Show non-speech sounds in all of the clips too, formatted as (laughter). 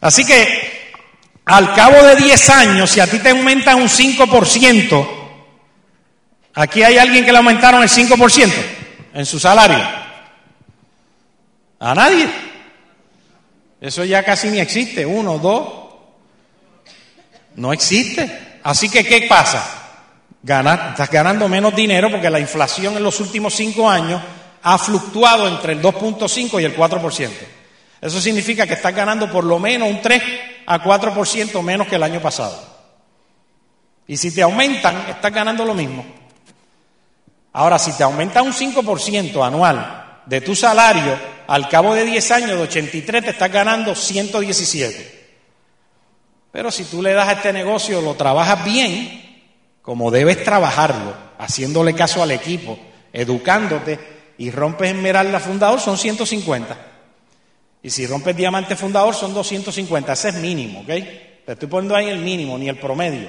Así que al cabo de 10 años, si a ti te aumentan un 5%, aquí hay alguien que le aumentaron el 5% en su salario. A nadie. Eso ya casi ni existe. Uno, dos. No existe. Así que, ¿qué pasa? estás ganando menos dinero porque la inflación en los últimos cinco años ha fluctuado entre el 2.5 y el 4%. Eso significa que estás ganando por lo menos un 3 a 4% menos que el año pasado. Y si te aumentan, estás ganando lo mismo. Ahora, si te aumenta un 5% anual de tu salario, al cabo de 10 años, de 83, te estás ganando 117. Pero si tú le das a este negocio, lo trabajas bien, como debes trabajarlo, haciéndole caso al equipo, educándote y rompes Esmeralda Fundador, son 150. Y si rompes Diamante Fundador, son 250. Ese es mínimo, ¿ok? Te estoy poniendo ahí el mínimo, ni el promedio.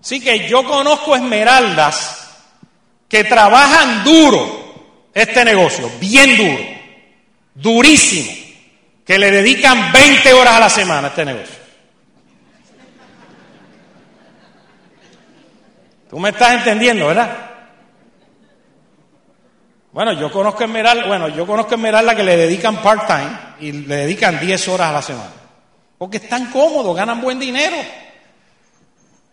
Así que yo conozco esmeraldas que trabajan duro este negocio, bien duro, durísimo, que le dedican 20 horas a la semana a este negocio. Tú me estás entendiendo, ¿verdad? Bueno, yo conozco Esmeralda, bueno, yo conozco Esmeralda que le dedican part-time y le dedican 10 horas a la semana. Porque están cómodos, ganan buen dinero.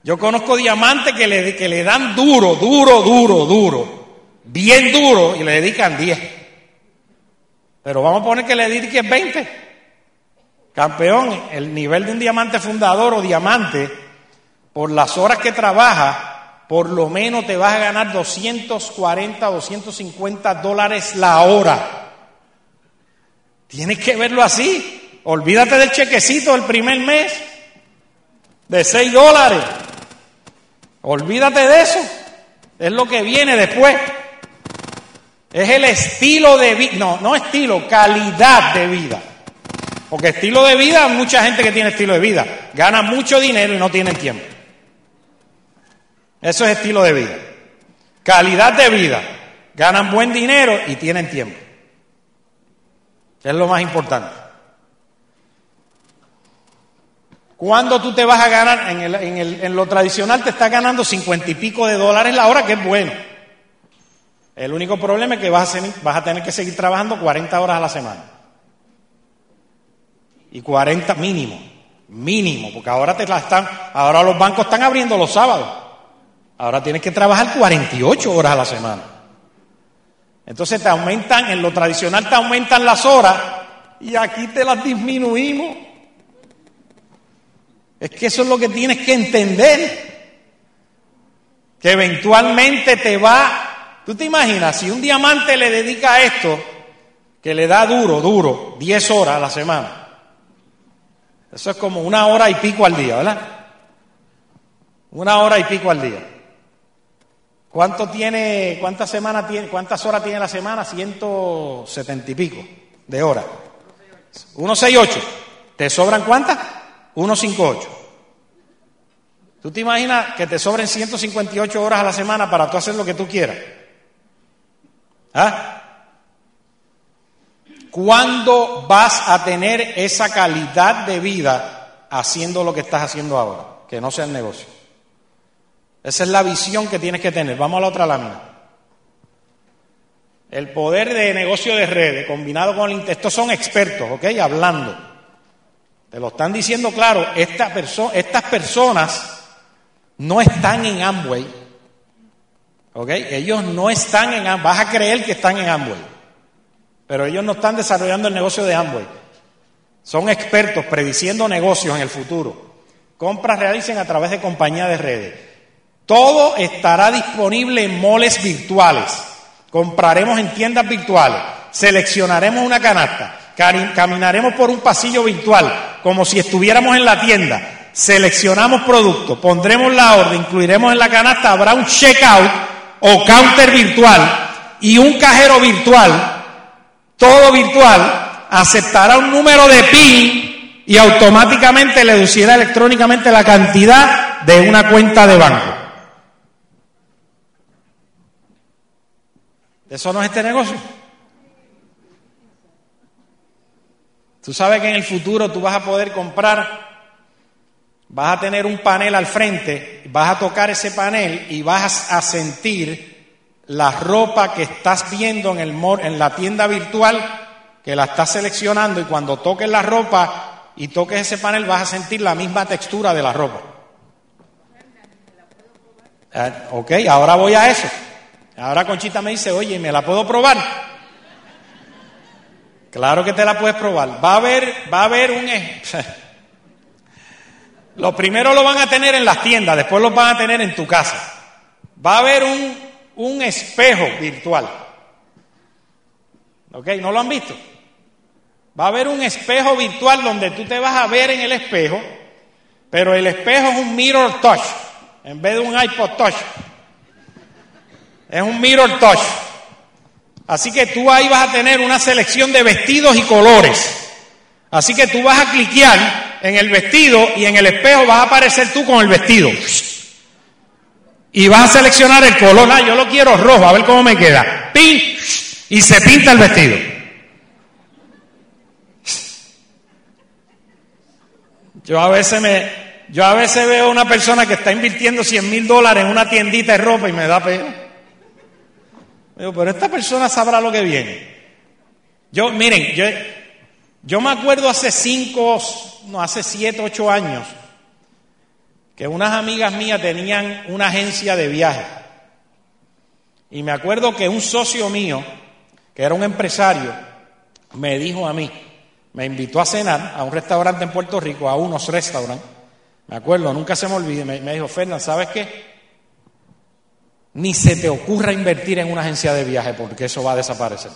Yo conozco diamantes que le, que le dan duro, duro, duro, duro, bien duro y le dedican 10. Pero vamos a poner que le dediquen 20. Campeón, el nivel de un diamante fundador o diamante, por las horas que trabaja, por lo menos te vas a ganar 240, 250 dólares la hora. Tienes que verlo así. Olvídate del chequecito del primer mes de 6 dólares. Olvídate de eso. Es lo que viene después. Es el estilo de vida. No, no estilo, calidad de vida. Porque estilo de vida, mucha gente que tiene estilo de vida. Gana mucho dinero y no tiene tiempo. Eso es estilo de vida. Calidad de vida. Ganan buen dinero y tienen tiempo. Es lo más importante. Cuando tú te vas a ganar, en, lo tradicional te estás ganando cincuenta y pico de dólares la hora, que es bueno. El único problema es que vas a, vas a tener que seguir trabajando 40 horas a la semana. Y 40 mínimo, mínimo, porque ahora te la están, ahora los bancos están abriendo los sábados. Ahora tienes que trabajar 48 horas a la semana. Entonces te aumentan, en lo tradicional te aumentan las horas y aquí te las disminuimos. Es que eso es lo que tienes que entender. Que eventualmente te va... ¿Tú te imaginas? Si un diamante le dedica a esto, que le da duro, duro, 10 horas a la semana. Eso es como una hora y pico al día, ¿verdad? Una hora y pico al día. ¿Cuánto tiene, cuántas semanas tiene, cuántas horas tiene la semana? 170 y pico de horas. 168. ¿Te sobran cuántas? 158. ¿Tú te imaginas que te sobren 158 horas a la semana para tú hacer lo que tú quieras? ¿Ah? ¿Cuándo vas a tener esa calidad de vida haciendo lo que estás haciendo ahora? Que no sea el negocio. Esa es la visión que tienes que tener. Vamos a la otra lámina. El poder de negocio de redes combinado con el... Estos son expertos, ¿ok? Hablando. Te lo están diciendo claro. Esta estas personas no están en Amway. ¿Ok? Ellos no están en Amway. Vas a creer que están en Amway. Pero ellos no están desarrollando el negocio de Amway. Son expertos prediciendo negocios en el futuro. Compras realicen a través de compañías de redes. Todo estará disponible en moles virtuales. Compraremos en tiendas virtuales. Seleccionaremos una canasta. Caminaremos por un pasillo virtual, como si estuviéramos en la tienda. Seleccionamos productos, pondremos la orden, incluiremos en la canasta, habrá un checkout o counter virtual y un cajero virtual, todo virtual, aceptará un número de PIN y automáticamente le deducirá electrónicamente la cantidad de una cuenta de banco. ¿Eso no es este negocio? Tú sabes que en el futuro tú vas a poder comprar, vas a tener un panel al frente, vas a tocar ese panel y vas a sentir la ropa que estás viendo en, el, en la tienda virtual, que la estás seleccionando y cuando toques la ropa y toques ese panel vas a sentir la misma textura de la ropa. Ah, ok, ahora voy a eso. Ahora Conchita me dice, oye, ¿me la puedo probar? Claro que te la puedes probar. Va a haber, va a haber un... (laughs) Lo primero lo van a tener en las tiendas, después lo van a tener en tu casa. Va a haber un, un espejo virtual. ¿Ok? ¿No lo han visto? Va a haber un espejo virtual donde tú te vas a ver en el espejo, pero el espejo es un mirror touch, en vez de un iPod touch. Es un mirror touch. Así que tú ahí vas a tener una selección de vestidos y colores. Así que tú vas a cliquear en el vestido y en el espejo vas a aparecer tú con el vestido. Y vas a seleccionar el color. Ah, yo lo quiero rojo, a ver cómo me queda. ¡Pin! Y se pinta el vestido. Yo a veces me, yo a veces veo una persona que está invirtiendo 100 mil dólares en una tiendita de ropa y me da pena pero esta persona sabrá lo que viene. Yo, miren, yo, yo me acuerdo hace cinco, no, hace siete, ocho años, que unas amigas mías tenían una agencia de viaje. Y me acuerdo que un socio mío, que era un empresario, me dijo a mí, me invitó a cenar a un restaurante en Puerto Rico, a unos restaurantes. Me acuerdo, nunca se me olvide, me, me dijo, Fernán, ¿sabes qué? Ni se te ocurra invertir en una agencia de viaje porque eso va a desaparecer.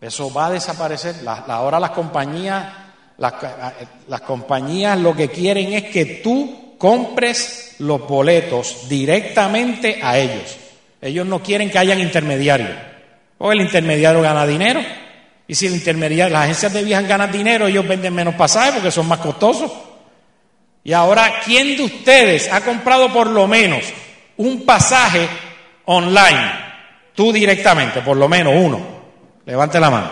Eso va a desaparecer. ahora las compañías, las, compañías lo que quieren es que tú compres los boletos directamente a ellos. Ellos no quieren que hayan intermediarios. O el intermediario gana dinero. Y si el intermediario, las agencias de viaje ganan dinero, ellos venden menos pasajes porque son más costosos. Y ahora, ¿quién de ustedes ha comprado por lo menos un pasaje online? Tú directamente, por lo menos uno. Levante la mano.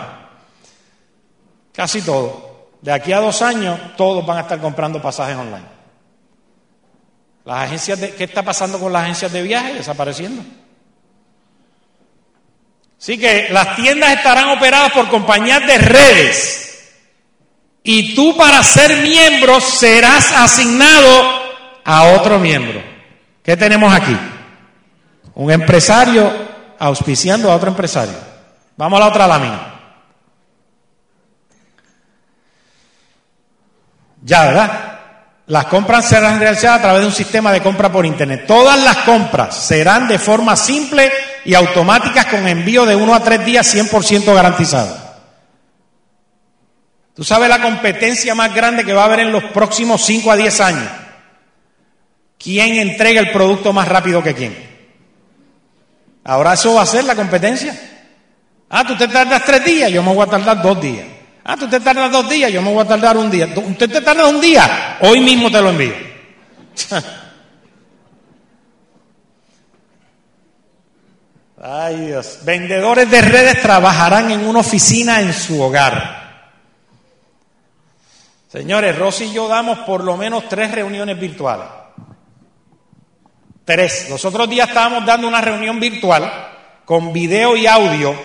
Casi todo. De aquí a dos años, todos van a estar comprando pasajes online. Las agencias de, ¿Qué está pasando con las agencias de viaje? Desapareciendo. Así que las tiendas estarán operadas por compañías de redes y tú para ser miembro serás asignado a otro miembro. ¿Qué tenemos aquí? Un empresario auspiciando a otro empresario. Vamos a la otra lámina. Ya, ¿verdad? Las compras serán realizadas a través de un sistema de compra por Internet. Todas las compras serán de forma simple y automáticas con envío de uno a tres días 100% garantizado. Tú sabes la competencia más grande que va a haber en los próximos 5 a 10 años. ¿Quién entrega el producto más rápido que quién? Ahora eso va a ser la competencia. Ah, tú te tardas tres días, yo me voy a tardar dos días. Ah, tú te tardas dos días, yo me voy a tardar un día. Usted te tarda un día, hoy mismo te lo envío. (laughs) Ay Dios, vendedores de redes trabajarán en una oficina en su hogar. Señores, Rosy y yo damos por lo menos tres reuniones virtuales. Tres. Los otros días estábamos dando una reunión virtual con video y audio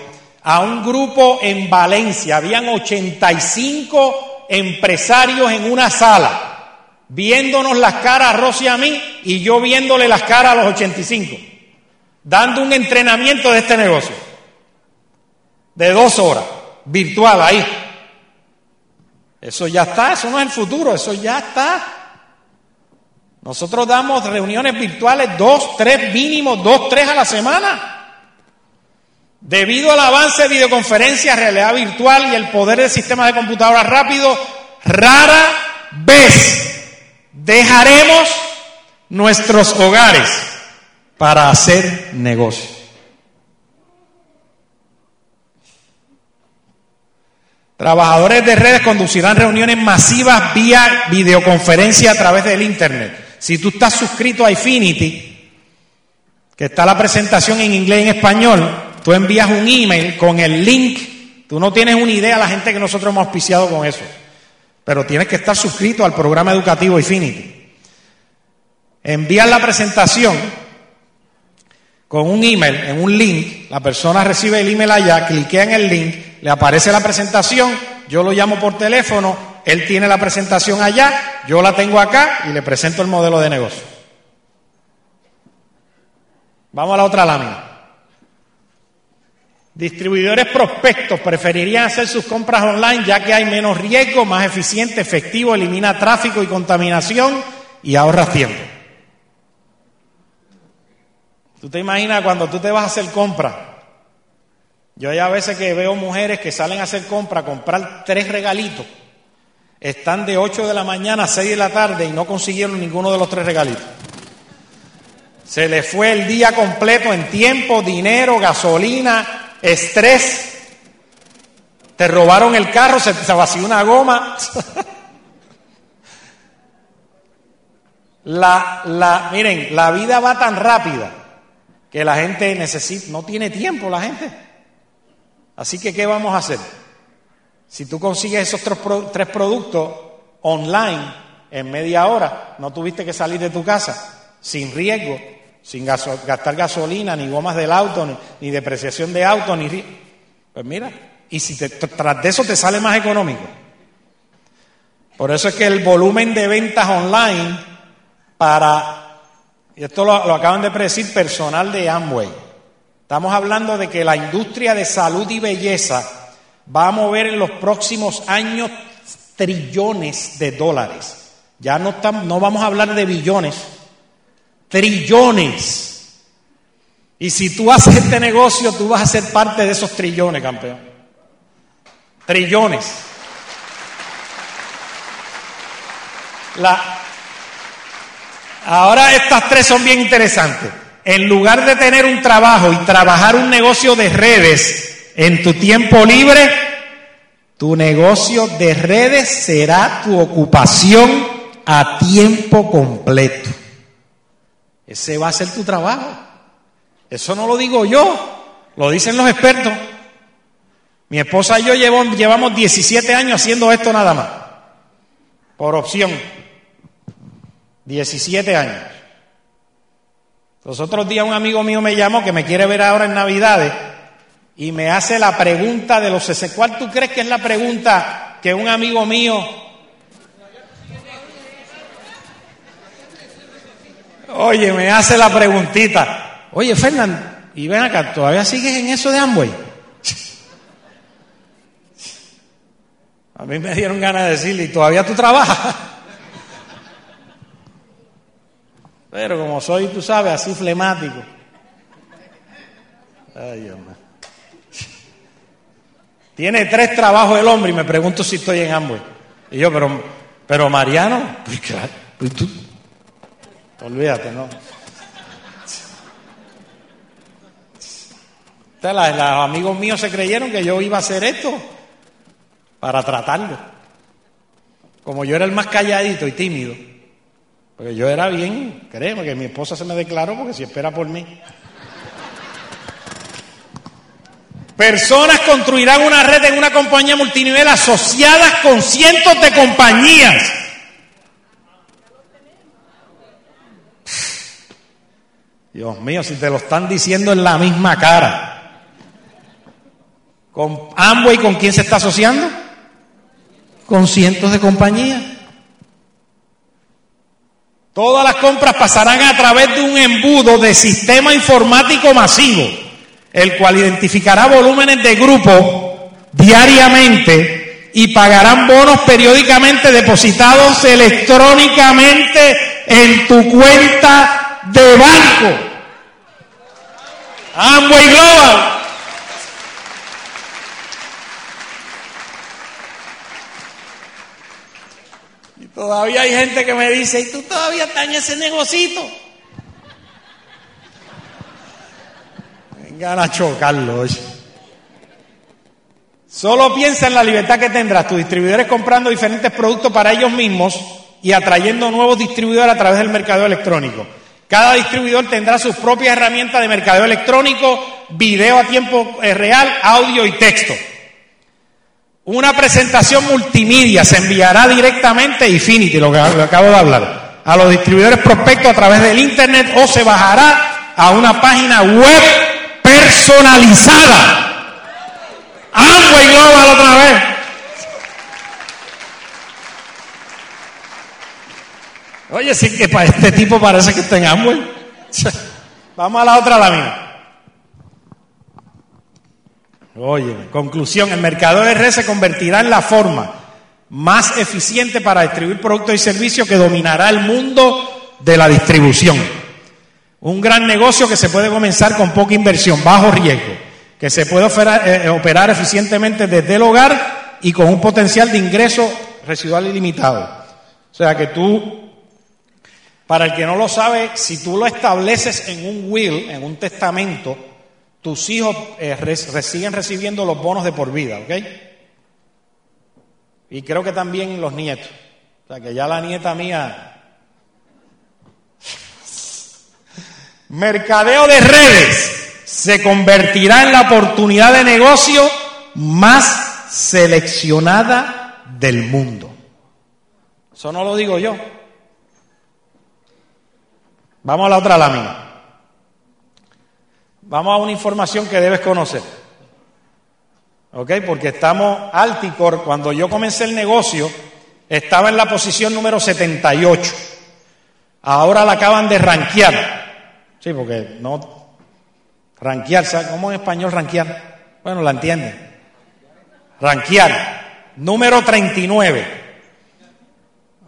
a un grupo en Valencia. Habían 85 empresarios en una sala, viéndonos las caras a Rosy y a mí y yo viéndole las caras a los 85, dando un entrenamiento de este negocio. De dos horas, virtual ahí. Eso ya está, eso no es el futuro, eso ya está. Nosotros damos reuniones virtuales dos, tres mínimos, dos, tres a la semana. Debido al avance de videoconferencias, realidad virtual y el poder del sistema de computadoras rápido, rara vez dejaremos nuestros hogares para hacer negocios. Trabajadores de redes conducirán reuniones masivas vía videoconferencia a través del Internet. Si tú estás suscrito a Infinity, que está la presentación en inglés y en español, tú envías un email con el link, Tú no tienes una idea la gente que nosotros hemos auspiciado con eso. Pero tienes que estar suscrito al programa educativo Infinity. Envían la presentación con un email, en un link. La persona recibe el email allá, cliquea en el link, le aparece la presentación, yo lo llamo por teléfono, él tiene la presentación allá, yo la tengo acá y le presento el modelo de negocio. Vamos a la otra lámina. Distribuidores prospectos preferirían hacer sus compras online ya que hay menos riesgo, más eficiente, efectivo, elimina tráfico y contaminación y ahorra tiempo. ¿Tú te imaginas cuando tú te vas a hacer compra? Yo hay a veces que veo mujeres que salen a hacer compra, a comprar tres regalitos. Están de 8 de la mañana a 6 de la tarde y no consiguieron ninguno de los tres regalitos. Se les fue el día completo en tiempo, dinero, gasolina, estrés, te robaron el carro, se te vació una goma. (laughs) la, la, miren, la vida va tan rápida que la gente necesita, no tiene tiempo la gente. Así que, ¿qué vamos a hacer? Si tú consigues esos tres, productos online en media hora, no tuviste que salir de tu casa sin riesgo, sin gastar gasolina, ni gomas del auto, ni, depreciación de auto, ni... Pues mira, y si tras de eso te sale más económico. Por eso es que el volumen de ventas online para, y esto lo, acaban de predecir personal de Amway, estamos hablando de que la industria de salud y belleza va a mover en los próximos años trillones de dólares. Ya no, estamos, no vamos a hablar de billones, Trillones. Y si tú haces este negocio, tú vas a ser parte de esos trillones, campeón. Trillones. La, ahora estas tres son bien interesantes. En lugar de tener un trabajo y trabajar un negocio de redes en tu tiempo libre, tu negocio de redes será tu ocupación a tiempo completo. Ese va a ser tu trabajo. Eso no lo digo yo, lo dicen los expertos. Mi esposa y yo llevamos 17 años haciendo esto nada más, por opción. 17 años. Los otros días un amigo mío me llamó que me quiere ver ahora en Navidades y me hace la pregunta de los ¿Cuál tú crees que es la pregunta que un amigo mío Oye, me hace la preguntita. Oye, Fernán, y ven acá, ¿todavía sigues en eso de Amway? (laughs) A mí me dieron ganas de decirle, ¿y todavía tú trabajas? Pero como soy, tú sabes, así flemático. Ay, mío. Tiene tres trabajos el hombre y me pregunto si estoy en Amway. Y yo, pero, pero Mariano, pues claro, pues tú, Olvídate, ¿no? los amigos míos se creyeron que yo iba a hacer esto para tratarlo. Como yo era el más calladito y tímido, yo era bien, créeme que mi esposa se me declaró porque si espera por mí. Personas construirán una red en una compañía multinivel asociadas con cientos de compañías Dios mío, si te lo están diciendo en la misma cara. ¿Con Amway con quién se está asociando? Con cientos de compañías. Todas las compras pasarán a través de un embudo de sistema informático masivo, el cual identificará volúmenes de grupo diariamente y pagarán bonos periódicamente depositados electrónicamente en tu cuenta de banco. Amway Global. Todavía hay gente que me dice, ¿y tú todavía estás en ese negocito? Vengan a chocarlo, Solo piensa en la libertad que tendrás tus distribuidores comprando diferentes productos para ellos mismos y atrayendo nuevos distribuidores a través del mercado electrónico. Cada distribuidor tendrá sus propias herramientas de mercadeo electrónico, video a tiempo eh, real, audio y texto. Una presentación multimedia se enviará directamente a Infinity, lo que acabo de hablar, a los distribuidores prospectos a través del Internet o se bajará a una página web personalizada. Amway Global otra vez. Oye, sí que para este tipo parece que está en Amway. (laughs) Vamos a la otra lámina. Oye, conclusión, el mercado de red se convertirá en la forma más eficiente para distribuir productos y servicios que dominará el mundo de la distribución. Un gran negocio que se puede comenzar con poca inversión, bajo riesgo, que se puede eh, operar eficientemente desde el hogar y con un potencial de ingreso residual ilimitado. O sea que tú, para el que no lo sabe, si tú lo estableces en un will, en un testamento, tus hijos eh, siguen recibiendo los bonos de por vida, ¿ok? Y creo que también los nietos. O sea, que ya la nieta mía... Mercadeo de redes se convertirá en la oportunidad de negocio más seleccionada del mundo. Eso no lo digo yo. Vamos a la otra lámina. Vamos a una información que debes conocer. ¿Ok? Porque estamos, Alticor, cuando yo comencé el negocio, estaba en la posición número 78. Ahora la acaban de ranquear. Sí, porque no. Ranquear, ¿cómo en español ranquear? Bueno, la entienden. Ranquear. Número 39.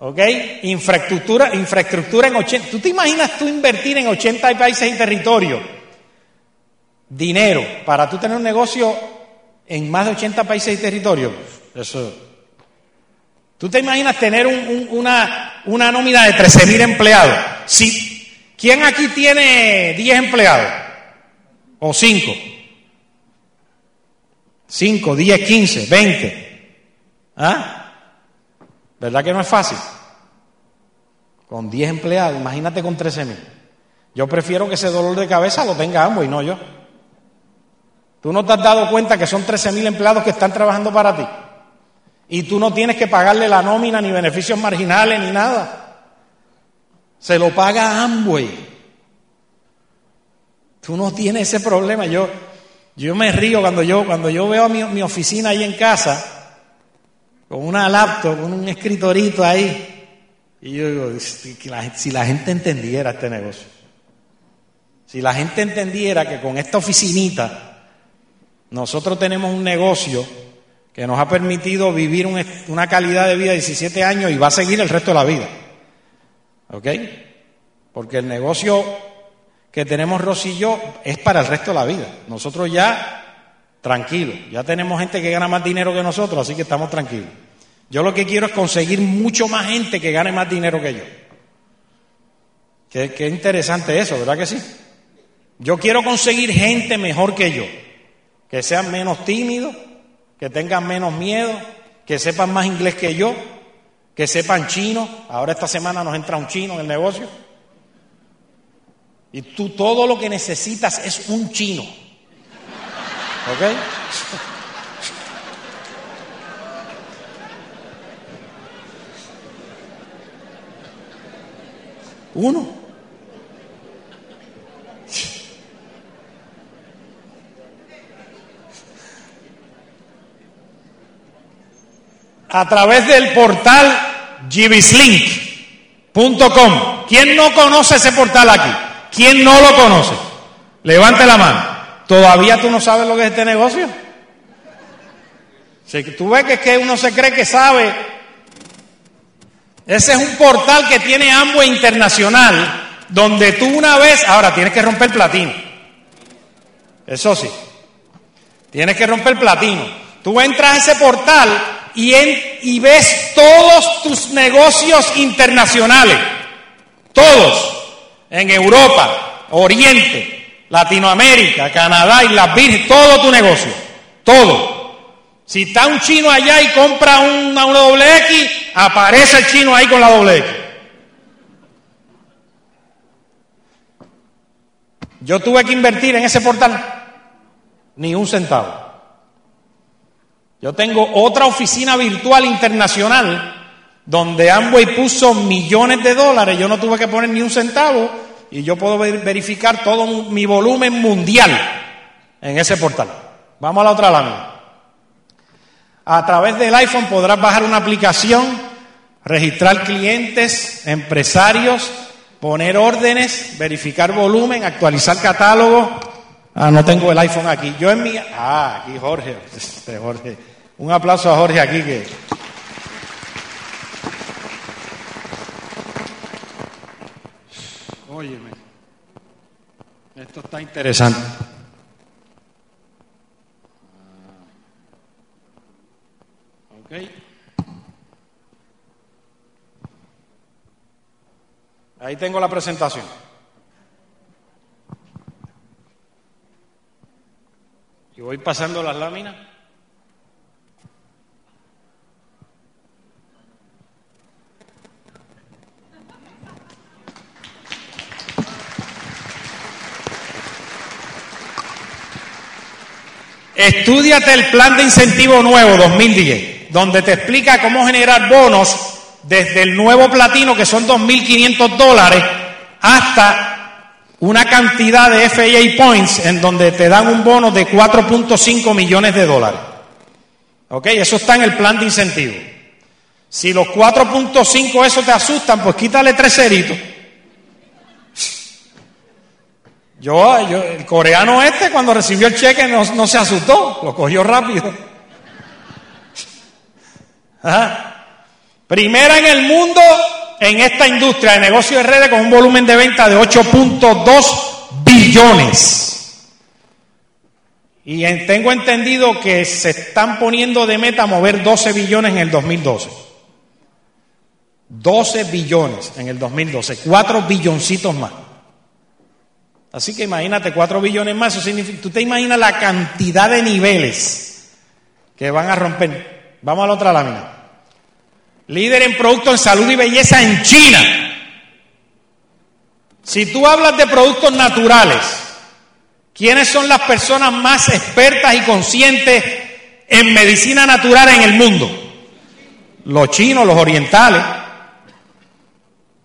¿Ok? Infraestructura, infraestructura en 80. ¿Tú te imaginas tú invertir en 80 países y territorios? Dinero para tú tener un negocio en más de 80 países y territorios, eso. ¿Tú te imaginas tener una, una nómina de 13.000 empleados? Si, ¿Quién aquí tiene 10 empleados? ¿O 5? 5, 10, 15, 20. ¿Ah? ¿Verdad que no es fácil? Con 10 empleados, imagínate con 13.000. Yo prefiero que ese dolor de cabeza lo tenga ambos y no yo. Tú no te has dado cuenta que son 13.000 empleados que están trabajando para ti. Y tú no tienes que pagarle la nómina, ni beneficios marginales, ni nada. Se lo paga Amway. Tú no tienes ese problema. Yo, yo me río cuando yo, cuando yo veo mi, mi oficina ahí en casa, con una laptop, con un escritorito ahí. Y yo digo, si la gente entendiera este negocio. Si la gente entendiera que con esta oficinita nosotros tenemos un negocio que nos ha permitido vivir una calidad de vida de 17 años y va a seguir el resto de la vida. ¿Ok? Porque el negocio que tenemos yo es para el resto de la vida. Nosotros ya, tranquilos, ya tenemos gente que gana más dinero que nosotros, así que estamos tranquilos. Yo lo que quiero es conseguir mucho más gente que gane más dinero que yo. Qué, qué interesante eso, ¿verdad que sí? Yo quiero conseguir gente mejor que yo que sean menos tímidos, que tengan menos miedo, que sepan más inglés que yo, que sepan chino. Ahora esta semana nos entra un chino en el negocio. Y tú todo lo que necesitas es un chino. ¿Ok? Uno. A través del portal gibislink.com. ¿Quién no conoce ese portal aquí? ¿Quién no lo conoce? Levante la mano. ¿Todavía tú no sabes lo que es este negocio? Si tú ves que es que uno se cree que sabe. Ese es un portal que tiene Amway Internacional, donde tú una vez, ahora tienes que romper platino. Eso sí. Tienes que romper platino. Tú entras a ese portal y, ves todos tus negocios internacionales, todos, en Europa, Oriente, Latinoamérica, Canadá y las Virgen, todo tu negocio, todo. Si está un chino allá y compra una doble X, aparece el chino ahí con la doble X. Yo tuve que invertir en ese portal ni un centavo. Yo tengo otra oficina virtual internacional donde Amway puso millones de dólares, yo no tuve que poner ni un centavo y yo puedo verificar todo mi volumen mundial en ese portal. Vamos a la otra lámina. A través del iPhone podrás bajar una aplicación, registrar clientes, empresarios, poner órdenes, verificar volumen, actualizar catálogo. Ah, no tengo el iPhone aquí. Yo en mi... Ah, aquí Jorge. (laughs) Este, Jorge. Un aplauso a Jorge aquí que... Óyeme. Esto está interesante. Ahí tengo la presentación. Y voy pasando las láminas. Estudiate el plan de incentivo nuevo 2010, donde te explica cómo generar bonos desde el nuevo platino, que son 2.500 dólares, hasta una cantidad de FAA points, en donde te dan un bono de 4.5 millones de dólares. ¿Ok? Eso está en el plan de incentivo. Si los 4.5 eso te asustan, pues quítale tres ceritos. Yo, el coreano este, cuando recibió el cheque, no, se asustó, lo cogió rápido. Primera en el mundo en esta industria de negocio de redes con un volumen de venta de 8.2 billones. Y tengo entendido que se están poniendo de meta mover 12 billones en el 2012. 12 billones en el 2012, 4 billoncitos más. Así que imagínate, cuatro billones más, eso significa, tú te imaginas la cantidad de niveles que van a romper. Vamos a la otra lámina. Líder en productos en salud y belleza en China. Si tú hablas de productos naturales, ¿quiénes son las personas más expertas y conscientes en medicina natural en el mundo? Los chinos, los orientales.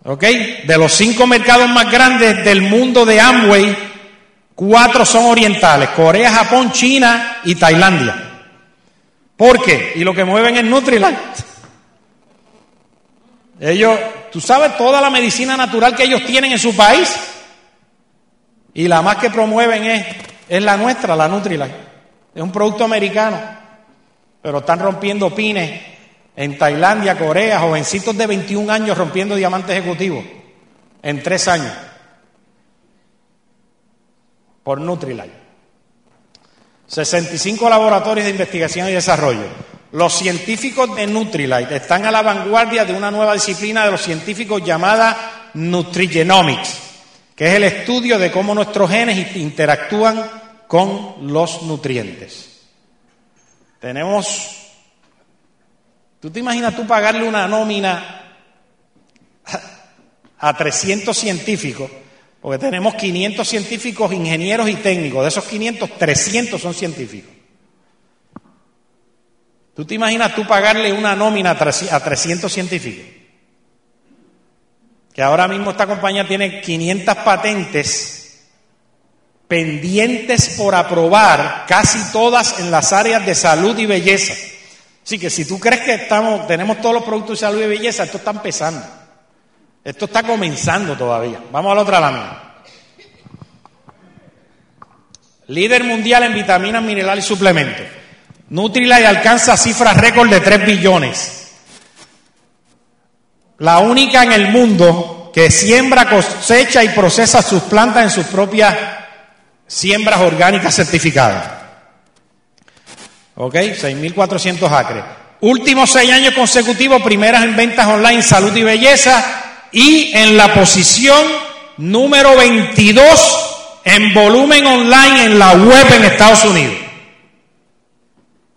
¿Ok? De los cinco mercados más grandes del mundo de Amway, cuatro son orientales, Corea, Japón, China y Tailandia. ¿Por qué? Y lo que mueven es Nutrilite. Ellos, tú sabes toda la medicina natural que ellos tienen en su país y la más que promueven es, es la nuestra, la Nutrilite. Es un producto americano, pero están rompiendo pines en Tailandia, Corea, jovencitos de 21 años rompiendo diamantes ejecutivos en tres años por Nutrilite. 65 laboratorios de investigación y desarrollo. Los científicos de Nutrilite están a la vanguardia de una nueva disciplina de los científicos llamada Nutrigenomics, que es el estudio de cómo nuestros genes interactúan con los nutrientes. Tenemos ¿Tú te imaginas tú pagarle una nómina a 300 científicos? Porque tenemos 500 científicos, ingenieros y técnicos. De esos 500, 300 son científicos. ¿Tú te imaginas tú pagarle una nómina a 300 científicos? Que ahora mismo esta compañía tiene 500 patentes pendientes por aprobar, casi todas en las áreas de salud y belleza. Así que si tú crees que estamos, tenemos todos los productos de salud y belleza, esto está empezando. Esto está comenzando todavía. Vamos a la otra lámina. Líder mundial en vitaminas, minerales y suplementos. Nutrilite alcanza cifras récord de 3 billones. La única en el mundo que siembra, cosecha y procesa sus plantas en sus propias siembras orgánicas certificadas. ¿Ok? 6.400 acres. Últimos seis años consecutivos, primeras en ventas online, salud y belleza. Y en la posición número 22 en volumen online en la web en Estados Unidos.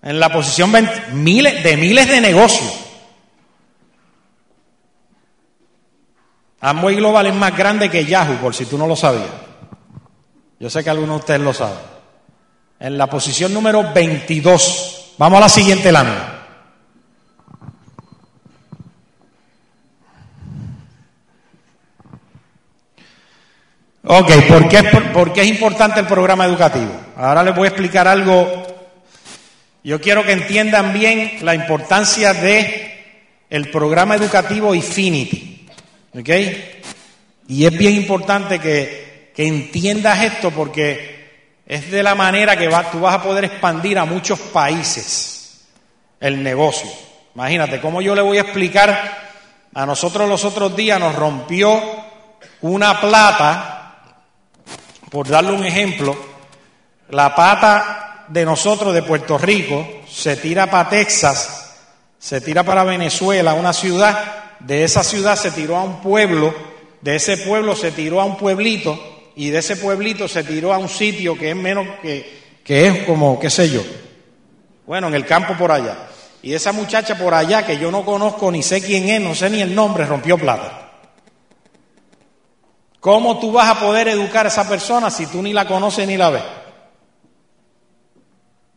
En la posición miles, de miles de negocios. Amway Global es más grande que Yahoo, por si tú no lo sabías. Yo sé que algunos de ustedes lo saben en la posición número 22 Vamos a la siguiente lámina. Ok, ¿por qué, ¿por qué, es importante el programa educativo? Ahora les voy a explicar algo. Yo quiero que entiendan bien la importancia de programa educativo Infinity. ¿Ok? Y es bien importante que entiendas esto porque es de la manera que tú vas a poder expandir a muchos países el negocio. Imagínate cómo yo le voy a explicar. A nosotros los otros días nos rompió una plata por darle un ejemplo, la pata de nosotros de Puerto Rico se tira para Texas, se tira para Venezuela, una ciudad, de esa ciudad se tiró a un pueblo, de ese pueblo se tiró a un pueblito y de ese pueblito se tiró a un sitio que es menos que, que es como, qué sé yo, bueno, en el campo por allá. Y esa muchacha por allá, que yo no conozco ni sé quién es, no sé ni el nombre, rompió plata. ¿Cómo tú vas a poder educar a esa persona si tú ni la conoces ni la ves?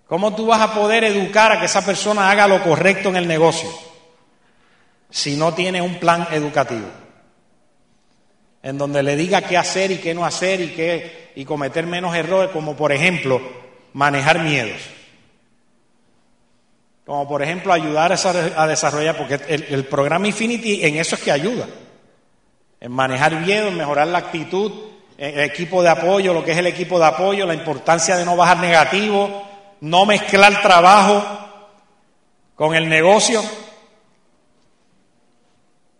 ¿Cómo tú vas a poder educar a que esa persona haga lo correcto en el negocio si no tiene un plan educativo? En donde le diga qué hacer y qué no hacer y, qué, y cometer menos errores, como por ejemplo manejar miedos. Como por ejemplo ayudar a desarrollar, porque el, el programa Infinity en eso es que ayuda en manejar miedo, en mejorar la actitud, en equipo de apoyo, lo que es el equipo de apoyo, la importancia de no bajar negativo, no mezclar trabajo con el negocio.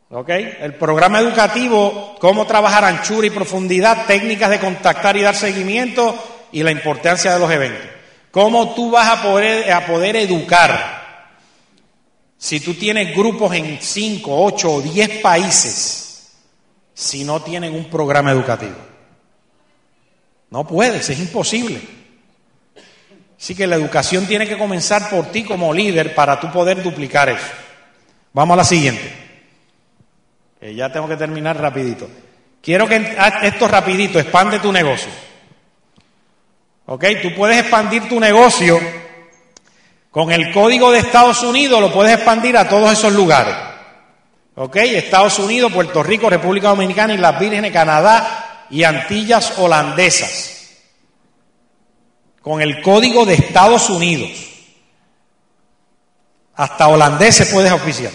¿Ok? El programa educativo, cómo trabajar anchura y profundidad, técnicas de contactar y dar seguimiento y la importancia de los eventos. ¿Cómo tú vas a poder, educar si tú tienes grupos en 5, 8 o 10 países? si no tienen un programa educativo. No puedes, es imposible. Así que la educación tiene que comenzar por ti como líder para tú poder duplicar eso. Vamos a la siguiente. Ya tengo que terminar rapidito. Quiero que esto rapidito, expande tu negocio. ¿Ok? Tú puedes expandir tu negocio con el código de Estados Unidos, lo puedes expandir a todos esos lugares. ¿Ok? Estados Unidos, Puerto Rico, República Dominicana y las Vírgenes, Canadá y Antillas holandesas. Con el código de Estados Unidos. Hasta holandeses puedes oficiar.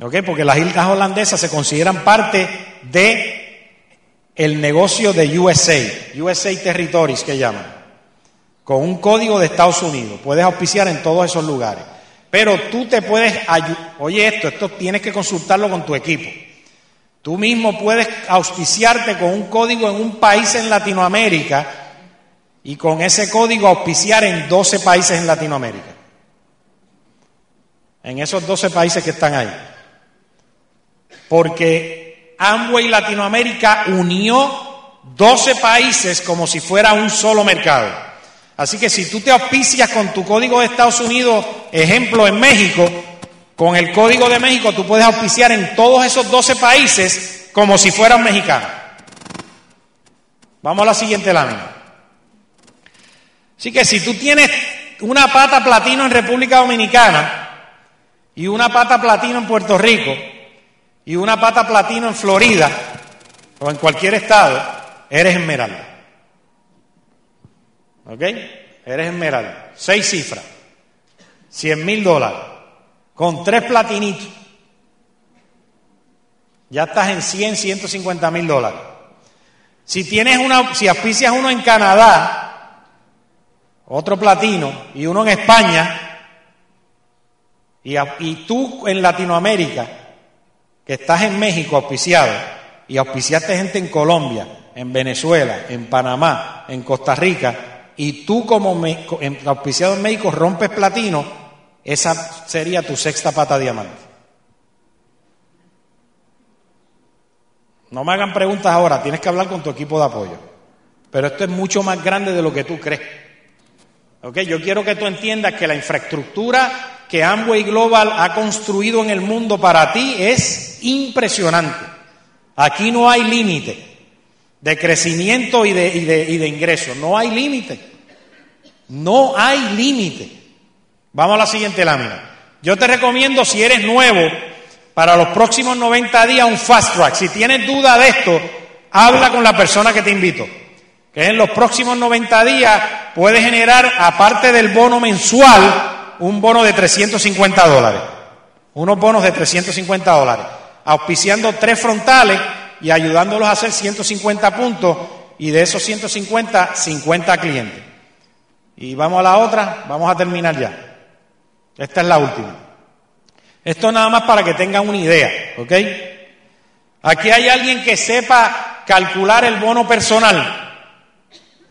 ¿Ok? Porque las islas holandesas se consideran parte de el negocio de USA, USA Territories que llaman, con un código de Estados Unidos. Puedes auspiciar en todos esos lugares. Pero tú te puedes ayudar. Oye, esto, esto tienes que consultarlo con tu equipo. Tú mismo puedes auspiciarte con un código en un país en Latinoamérica y con ese código auspiciar en 12 países en Latinoamérica. En esos 12 países que están ahí. Porque Amway Latinoamérica unió 12 países como si fuera un solo mercado. Así que si tú te auspicias con tu código de Estados Unidos, ejemplo en México, con el código de México tú puedes auspiciar en todos esos 12 países como si fueran mexicanos. Vamos a la siguiente lámina. Así que si tú tienes una pata platino en República Dominicana y una pata platino en Puerto Rico y una pata platino en Florida o en cualquier estado, eres esmeralda. ¿Ok? Eres esmeralda. Seis cifras. Cien mil dólares. Con tres platinitos. Ya estás en 100, 150 mil dólares. Si tienes una, si auspicias uno en Canadá, otro platino, y uno en España, y, y tú en Latinoamérica, que estás en México auspiciado, y auspiciaste gente en Colombia, en Venezuela, en Panamá, en Costa Rica, y tú como auspiciado en México rompes platino, esa sería tu sexta pata diamante. No me hagan preguntas ahora, tienes que hablar con tu equipo de apoyo. Pero esto es mucho más grande de lo que tú crees. ¿Ok? Yo quiero que tú entiendas que la infraestructura que Amway Global ha construido en el mundo para ti es impresionante. Aquí no hay límite de crecimiento y de, y de, ingresos. No hay límite. No hay límite. Vamos a la siguiente lámina. Yo te recomiendo, si eres nuevo, para los próximos 90 días un fast track. Si tienes duda de esto, habla con la persona que te invito. Que en los próximos 90 días puedes generar, aparte del bono mensual, un bono de 350 dólares. Unos bonos de 350 dólares. Auspiciando tres frontales y ayudándolos a hacer 150 puntos y de esos 150, 50 clientes. Y vamos a la otra, vamos a terminar ya. Esta es la última. Esto nada más para que tengan una idea, ¿ok? Aquí hay alguien que sepa calcular el bono personal.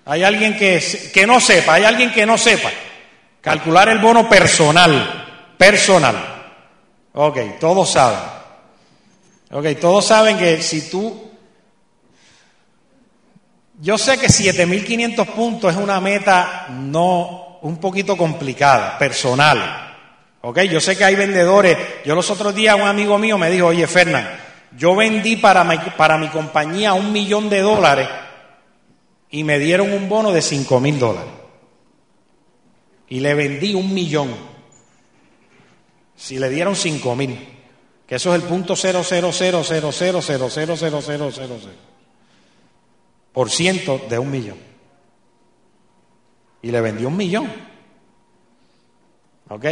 Hay alguien que, que no sepa, hay alguien que no sepa calcular el bono personal, personal. Ok, todos saben. Ok, todos saben que si tú... Yo sé que 7.500 puntos es una meta no un poquito complicada, personal. Ok, yo sé que hay vendedores. Yo los otros días un amigo mío me dijo, oye Fernán, yo vendí para mi, para mi compañía un millón de dólares y me dieron un bono de cinco mil dólares. Y le vendí un millón. Si le dieron cinco mil, que eso es el punto cero cero cero cero cero cero cero cero cero cero por ciento de un millón. Y le vendí un millón. ¿Ok?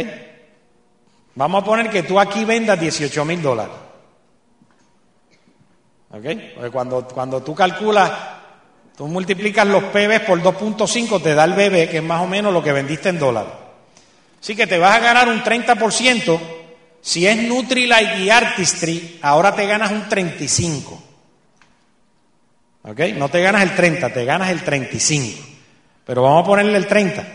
Vamos a poner que tú aquí vendas 18 mil dólares. ¿Ok? Porque cuando, cuando tú calculas, tú multiplicas los PBs por 2.5, te da el BB, que es más o menos lo que vendiste en dólares. Así que te vas a ganar un 30%. Si es Nutrilite y Artistry, ahora te ganas un 35%. ¿Ok? No te ganas el 30, te ganas el 35. Pero vamos a ponerle el 30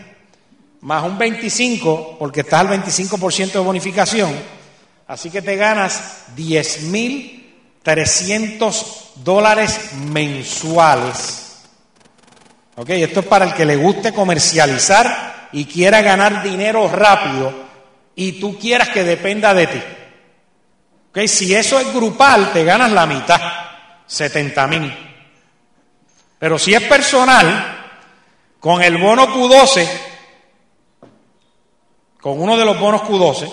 más un 25, porque estás al 25% de bonificación, así que te ganas 10.300 dólares mensuales. ¿Ok? Esto es para el que le guste comercializar y quiera ganar dinero rápido y tú quieras que dependa de ti. ¿Ok? Si eso es grupal, te ganas la mitad, 70.000. Pero si es personal, con el bono Q12, con uno de los bonos Q12,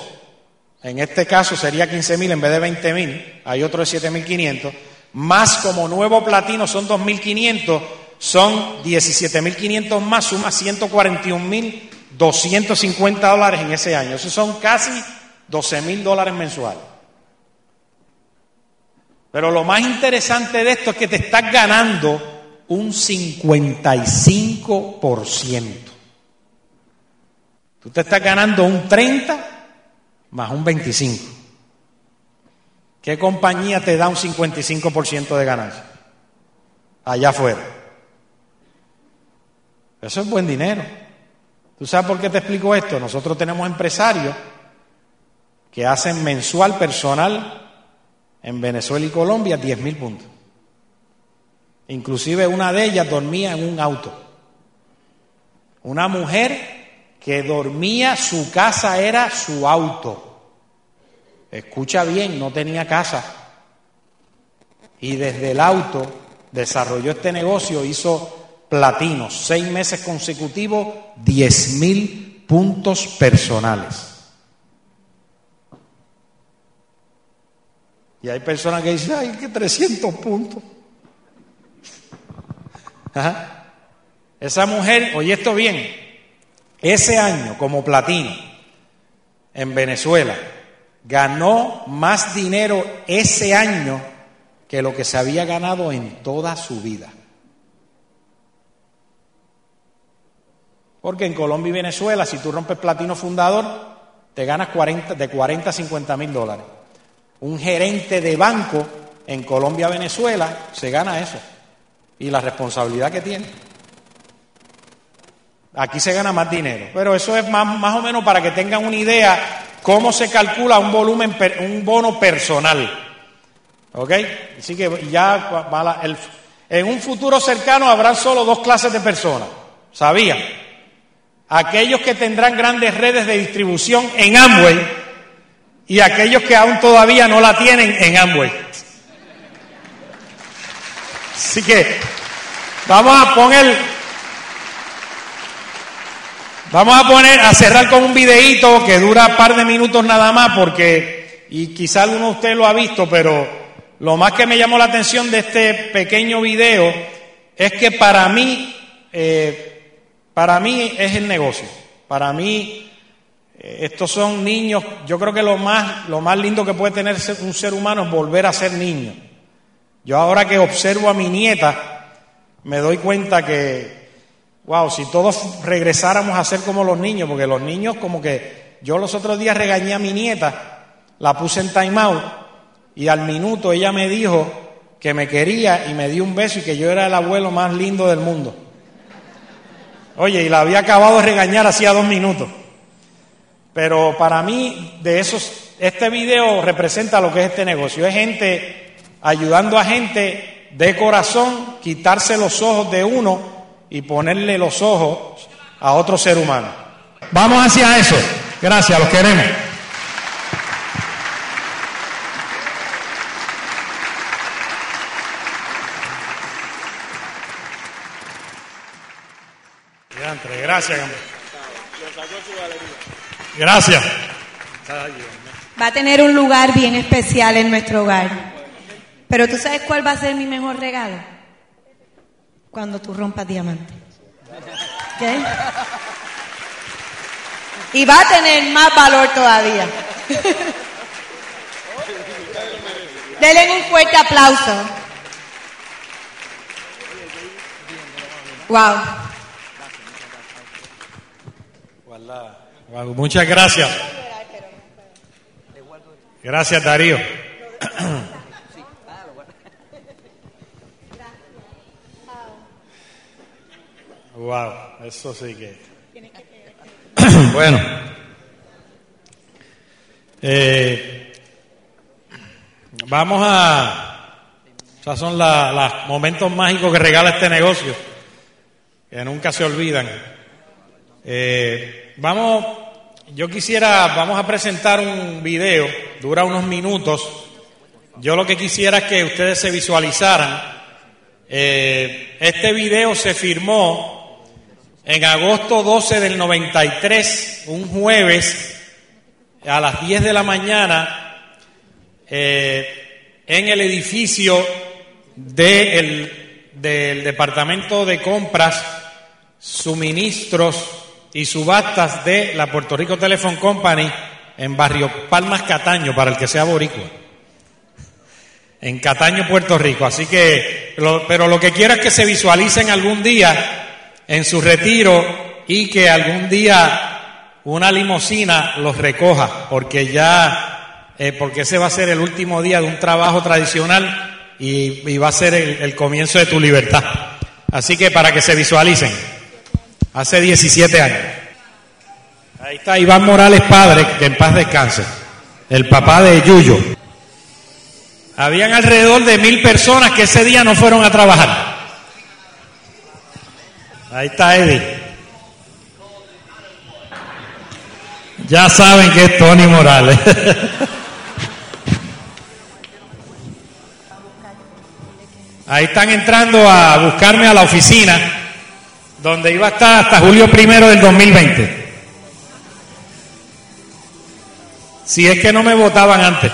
en este caso sería 15.000 en vez de 20.000, hay otro de 7.500, más como nuevo platino son 2.500, son 17.500 más, suma 141.250 dólares en ese año. Esos son casi 12.000 dólares mensuales. Pero lo más interesante de esto es que te estás ganando un 55%. Tú te estás ganando un 30 más un 25. ¿Qué compañía te da un 55% de ganancia? Allá afuera. Eso es buen dinero. ¿Tú sabes por qué te explico esto? Nosotros tenemos empresarios que hacen mensual personal en Venezuela y Colombia 10 mil puntos. Inclusive una de ellas dormía en un auto. Una mujer que dormía, su casa era su auto. Escucha bien, no tenía casa. Y desde el auto desarrolló este negocio, hizo platinos, seis meses consecutivos, diez mil puntos personales. Y hay personas que dicen, ay, que 300 puntos. Esa mujer, oye esto bien, ese año, como platino, en Venezuela, ganó más dinero ese año que lo que se había ganado en toda su vida. Porque en Colombia y Venezuela, si tú rompes platino fundador, te ganas 40, de 40 a 50 mil dólares. Un gerente de banco en Colombia, Venezuela, se gana eso. Y la responsabilidad que tiene. Aquí se gana más dinero. Pero eso es más, o menos para que tengan una idea cómo se calcula un volumen, un bono personal. ¿Ok? Así que ya en un futuro cercano habrá solo dos clases de personas. ¿Sabían? Aquellos que tendrán grandes redes de distribución en Amway y aquellos que aún todavía no la tienen en Amway. Así que vamos a poner Vamos a poner, a cerrar con un videíto que dura un par de minutos nada más porque, y quizá alguno de ustedes lo ha visto, pero lo más que me llamó la atención de este pequeño video es que para mí, eh, para mí es el negocio. Para mí, eh, estos son niños, yo creo que lo más, lo más lindo que puede tener un ser humano es volver a ser niño. Yo ahora que observo a mi nieta, me doy cuenta que Wow, si todos regresáramos a ser como los niños, porque los niños como que yo los otros días regañé a mi nieta, la puse en time out y al minuto ella me dijo que me quería y me dio un beso y que yo era el abuelo más lindo del mundo. Oye, y la había acabado de regañar hacía dos minutos. Pero para mí, de esos, este video representa lo que es este negocio. Es gente ayudando a gente de corazón, quitarse los ojos de uno y ponerle los ojos a otro ser humano. Vamos hacia eso. Gracias, los queremos. Gracias, Gracias. Va a tener un lugar bien especial en nuestro hogar. Pero tú sabes cuál va a ser mi mejor regalo cuando tú rompas diamante. Y va a tener más valor todavía. (laughs) Denle un fuerte aplauso. Wow. Muchas gracias. Gracias, Darío. Wow, eso sí que. bueno. Eh, vamos a. Esos son los momentos mágicos que regala este negocio, que nunca se olvidan. Eh, vamos, yo quisiera, vamos a presentar un video, dura unos minutos. Yo lo que quisiera es que ustedes se visualizaran. Eh, este video se firmó en agosto 12 del 93, un jueves, a las 10 de la mañana, eh, en el edificio del Departamento de Compras, Suministros y Subastas de la Puerto Rico Telephone Company en Barrio Palmas Cataño, para el que sea boricua. En Cataño, Puerto Rico. Así que, pero lo que quiero es que se visualicen algún día en su retiro y que algún día una limosina los recoja, porque ya, eh, porque ese va a ser el último día de un trabajo tradicional y, va a ser el, comienzo de tu libertad. Así que para que se visualicen, hace 17 años. Ahí está Iván Morales padre, que en paz descanse, el papá de Yuyo. Habían alrededor de mil personas que ese día no fueron a trabajar. Ahí está Eddie. Ya saben que es Tony Morales. (laughs) Ahí están entrando a buscarme a la oficina, donde iba a estar hasta julio primero del 2020. Si es que no me votaban antes.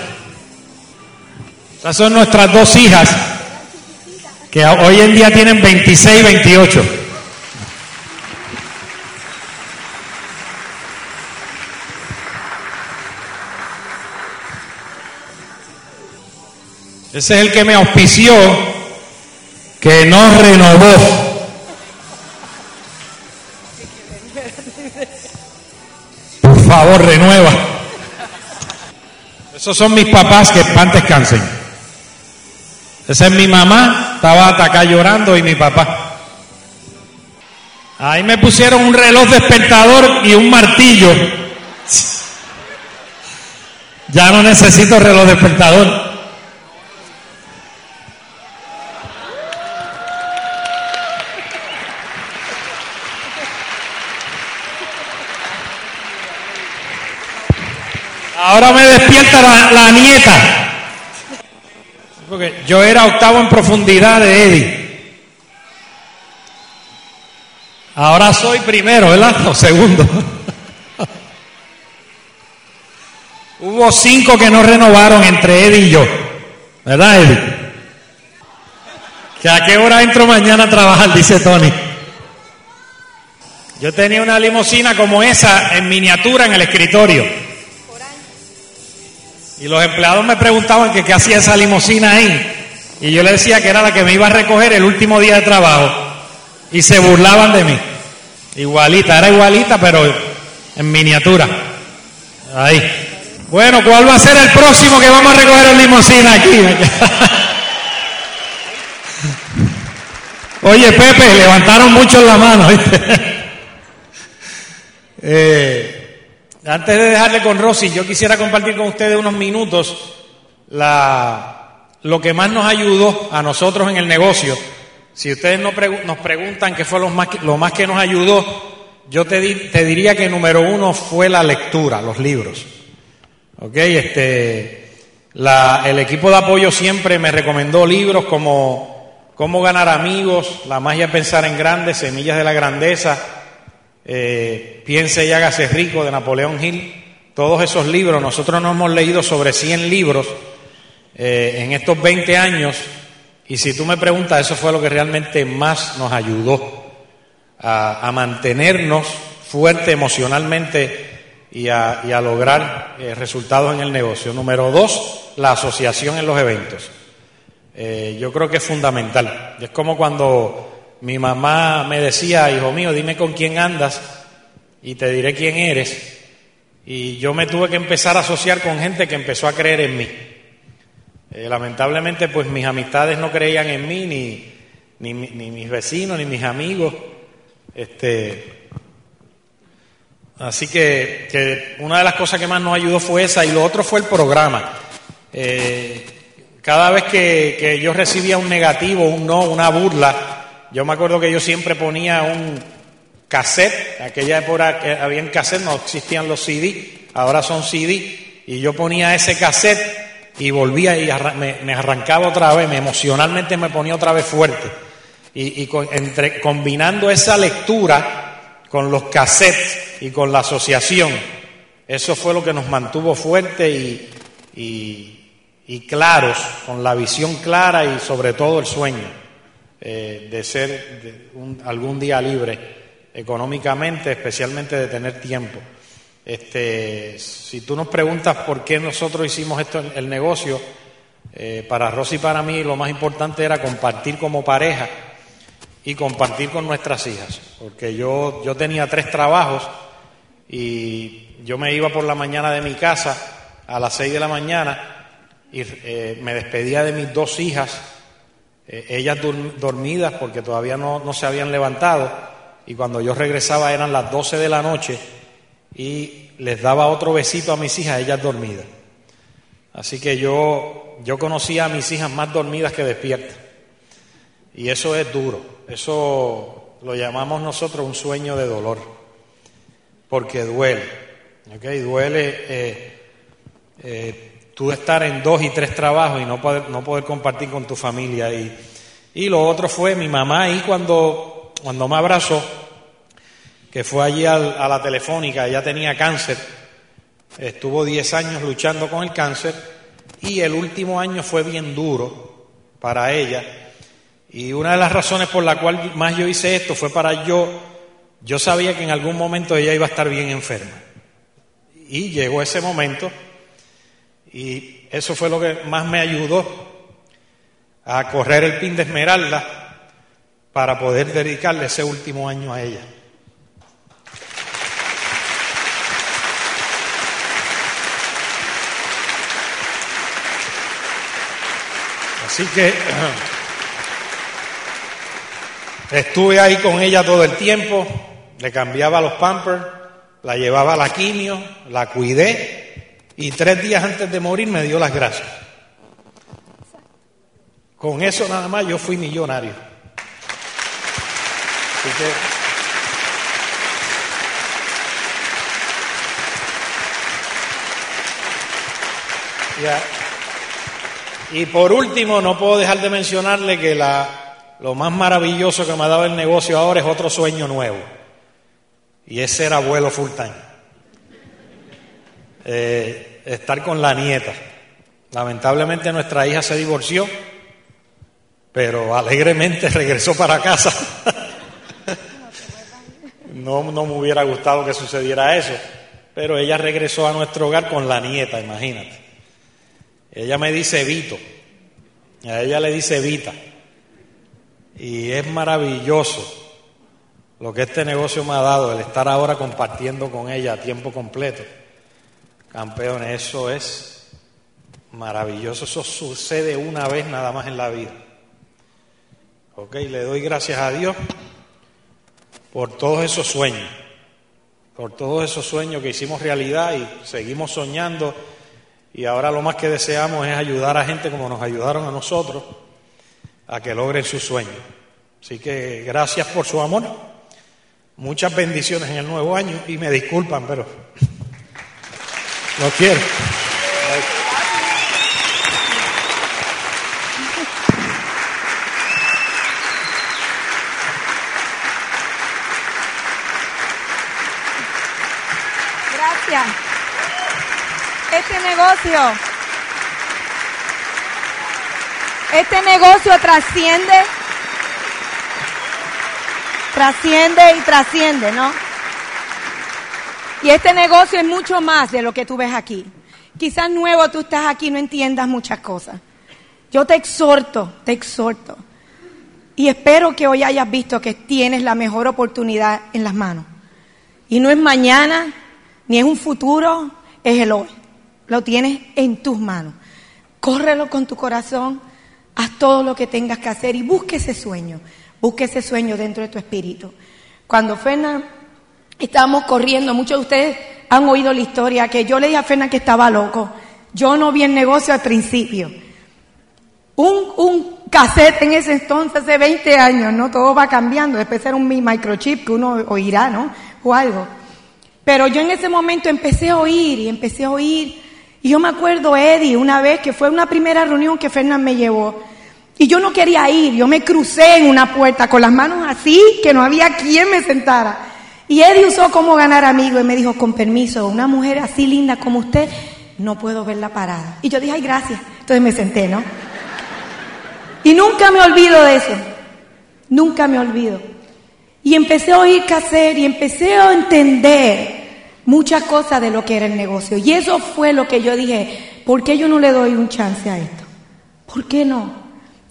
Esas son nuestras dos hijas, que hoy en día tienen 26 y 28. Ese es el que me auspició, que no renovó. Favor, renueva. Esos son mis papás que pan descansen. Esa es mi mamá, estaba acá llorando y mi papá. Ahí me pusieron un reloj despertador y un martillo. Ya no necesito reloj despertador. Ahora me despierta la, nieta. Porque yo era octavo en profundidad de Eddie. Ahora soy primero, ¿verdad? (laughs) O segundo. (laughs) Hubo cinco que no renovaron entre Eddie y yo. ¿Verdad, Eddie? ¿Que a qué hora entro mañana a trabajar? Dice Tony. Yo tenía una limusina como esa en miniatura en el escritorio. Y los empleados me preguntaban que qué hacía esa limusina ahí. Y yo le decía que era la que me iba a recoger el último día de trabajo. Y se burlaban de mí. Igualita, era igualita, pero en miniatura. Ahí. Bueno, ¿cuál va a ser el próximo que vamos a recoger en limusina aquí? (laughs) Oye, Pepe, levantaron mucho la mano. (laughs) eh, antes de dejarle con Rosy, yo quisiera compartir con ustedes unos minutos lo que más nos ayudó a nosotros en el negocio. Si ustedes nos, nos preguntan qué fue lo más, lo más que nos ayudó, yo te, te diría que número uno fue la lectura, los libros. Ok, este, la, el equipo de apoyo siempre me recomendó libros como Cómo ganar amigos, La magia de pensar en grande, Semillas de la grandeza, eh, Piense y hágase rico de Napoleón Hill. Todos esos libros, nosotros nos hemos leído sobre 100 libros eh, en estos 20 años y si tú me preguntas, eso fue lo que realmente más nos ayudó a, mantenernos fuerte emocionalmente y a, lograr eh, resultados en el negocio. Número dos, la asociación en los eventos. Yo creo que es fundamental. Es como cuando mi mamá me decía, hijo mío, dime con quién andas y te diré quién eres. Y yo me tuve que empezar a asociar con gente que empezó a creer en mí. Eh, lamentablemente, pues mis amistades no creían en mí, ni, ni, mis vecinos, ni mis amigos. Este, así que, que, una de las cosas que más nos ayudó fue esa, y lo otro fue el programa. Eh, cada vez que, yo recibía un negativo, un no, una burla, yo me acuerdo que yo siempre ponía un cassette, aquella época había en cassette, no existían los CD, ahora son CD, y yo ponía ese cassette y volvía y me, arrancaba otra vez, me emocionalmente me ponía otra vez fuerte. Y, entre, combinando esa lectura con los cassettes y con la asociación, eso fue lo que nos mantuvo fuerte y claros, con la visión clara y sobre todo el sueño eh, de ser algún día libre económicamente, especialmente de tener tiempo. Este, si tú nos preguntas por qué nosotros hicimos esto, el negocio, eh, para Rosy y para mí lo más importante era compartir como pareja y compartir con nuestras hijas, porque yo, yo tenía tres trabajos y yo me iba por la mañana de mi casa a las seis de la mañana y eh, me despedía de mis dos hijas, eh, ellas dormidas porque todavía no, se habían levantado, y cuando yo regresaba eran las 12 de la noche y les daba otro besito a mis hijas, ellas dormidas. Así que yo, yo conocía a mis hijas más dormidas que despiertas. Y eso es duro, eso lo llamamos nosotros un sueño de dolor, porque duele, ¿ok? Duele eh, eh tú estar en dos y tres trabajos y no poder, no poder compartir con tu familia. Y, y lo otro fue mi mamá ahí cuando, cuando me abrazó, que fue allí a la telefónica, ella tenía cáncer, estuvo 10 años luchando con el cáncer y el último año fue bien duro para ella. Y una de las razones por la cual más yo hice esto fue para yo, yo sabía que en algún momento ella iba a estar bien enferma. Y llegó ese momento y eso fue lo que más me ayudó a correr el pin de Esmeralda para poder dedicarle ese último año a ella. Así que (clears throat) estuve ahí con ella todo el tiempo, le cambiaba los pampers, la llevaba a la quimio, la cuidé y tres días antes de morir me dio las gracias. Con eso nada más yo fui millonario. Y por último, no puedo dejar de mencionarle que la, lo más maravilloso que me ha dado el negocio ahora es otro sueño nuevo. Y es ser abuelo full time. Eh, estar con la nieta. Lamentablemente nuestra hija se divorció, pero alegremente (laughs) regresó para casa. no, no me hubiera gustado que sucediera eso, pero ella regresó a nuestro hogar con la nieta, imagínate. Ella me dice Vito, a ella le dice Vita. Y es maravilloso lo que este negocio me ha dado, el estar ahora compartiendo con ella a tiempo completo. Campeones, eso es maravilloso, eso sucede una vez nada más en la vida. Ok, le doy gracias a Dios por todos esos sueños, por todos esos sueños que hicimos realidad y seguimos soñando y ahora lo más que deseamos es ayudar a gente como nos ayudaron a nosotros a que logren sus sueños. Así que gracias por su amor, muchas bendiciones en el nuevo año y me disculpan, pero lo quiero. Este negocio, este negocio trasciende, trasciende y trasciende, ¿no? Y este negocio es mucho más de lo que tú ves aquí. Quizás nuevo tú estás aquí y no entiendas muchas cosas. Yo te exhorto, te exhorto. Y espero que hoy hayas visto que tienes la mejor oportunidad en las manos. Y no es mañana, ni es un futuro, es el hoy. Lo tienes en tus manos. Córrelo con tu corazón, haz todo lo que tengas que hacer y busque ese sueño. Busque ese sueño dentro de tu espíritu. Cuando Fernan estábamos corriendo, muchos de ustedes han oído la historia que yo le dije a Fernan que estaba loco. Yo no vi el negocio al principio. Un, un cassette en ese entonces, hace 20 años, ¿no? Todo va cambiando. Después era un microchip que uno oirá, ¿no? O algo. Pero yo en ese momento empecé a oír y empecé a oír. Y yo me acuerdo, Eddie, una vez que fue una primera reunión que Fernán me llevó. Y yo no quería ir, yo me crucé en una puerta con las manos así, que no había quien me sentara. Y Eddie usó cómo ganar amigos y me dijo, con permiso, una mujer así linda como usted, no puedo verla parada. Y yo dije, ay, gracias. Entonces me senté, ¿no? Y nunca me olvido de eso. Nunca me olvido. Y empecé a oír qué hacer y empecé a entender muchas cosas de lo que era el negocio. Y eso fue lo que yo dije, ¿por qué yo no le doy un chance a esto? ¿Por qué no?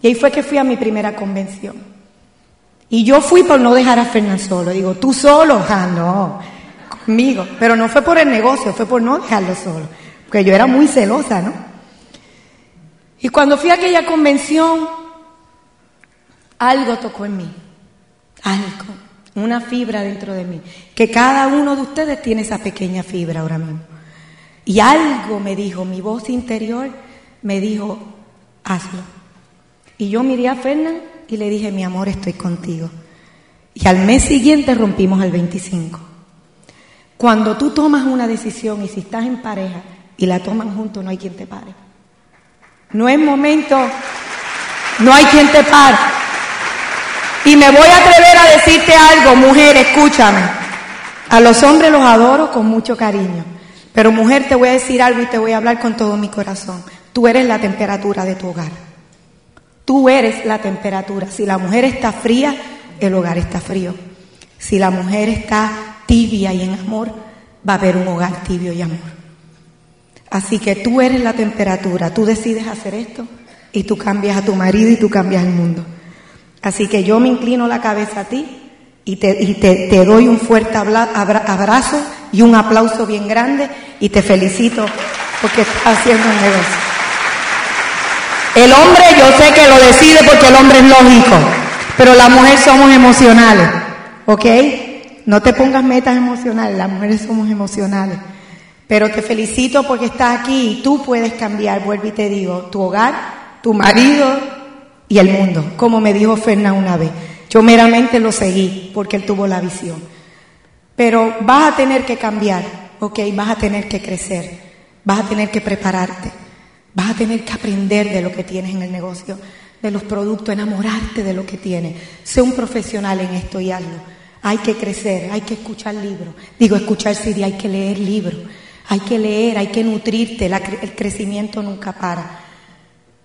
Y ahí fue que fui a mi primera convención. Y yo fui por no dejar a Fernán solo. Digo, tú solo, ah, no, conmigo. Pero no fue por el negocio, fue por no dejarlo solo. Porque yo era muy celosa, ¿no? Y cuando fui a aquella convención, algo tocó en mí. Algo una fibra dentro de mí, que cada uno de ustedes tiene esa pequeña fibra ahora mismo. Y algo me dijo, mi voz interior me dijo, hazlo. Y yo miré a Fernán y le dije, mi amor, estoy contigo. Y al mes siguiente rompimos el 25. Cuando tú tomas una decisión y si estás en pareja y la toman juntos, no hay quien te pare. No es momento, no hay quien te pare. Y me voy a atrever a decirte algo, mujer, escúchame. A los hombres los adoro con mucho cariño. Pero mujer, te voy a decir algo y te voy a hablar con todo mi corazón. Tú eres la temperatura de tu hogar. Tú eres la temperatura. Si la mujer está fría, el hogar está frío. Si la mujer está tibia y en amor, va a haber un hogar tibio y amor. Así que tú eres la temperatura. Tú decides hacer esto y tú cambias a tu marido y tú cambias el mundo. Así que yo me inclino la cabeza a ti y te, doy un fuerte abrazo y un aplauso bien grande y te felicito porque estás haciendo un negocio. El hombre yo sé que lo decide porque el hombre es lógico, pero la mujer somos emocionales, ¿ok? No te pongas metas emocionales, las mujeres somos emocionales. Pero te felicito porque estás aquí y tú puedes cambiar, vuelvo y te digo, tu hogar, tu marido, y el mundo, como me dijo Ferna una vez. Yo meramente lo seguí porque él tuvo la visión. Pero vas a tener que cambiar, ¿ok? Vas a tener que crecer, vas a tener que prepararte, vas a tener que aprender de lo que tienes en el negocio. de los productos, enamorarte de lo que tienes. Sé un profesional en esto y hazlo. Hay que crecer, hay que escuchar libros. Digo, escuchar CD, hay que leer libros. Hay que leer, hay que nutrirte. el crecimiento nunca para.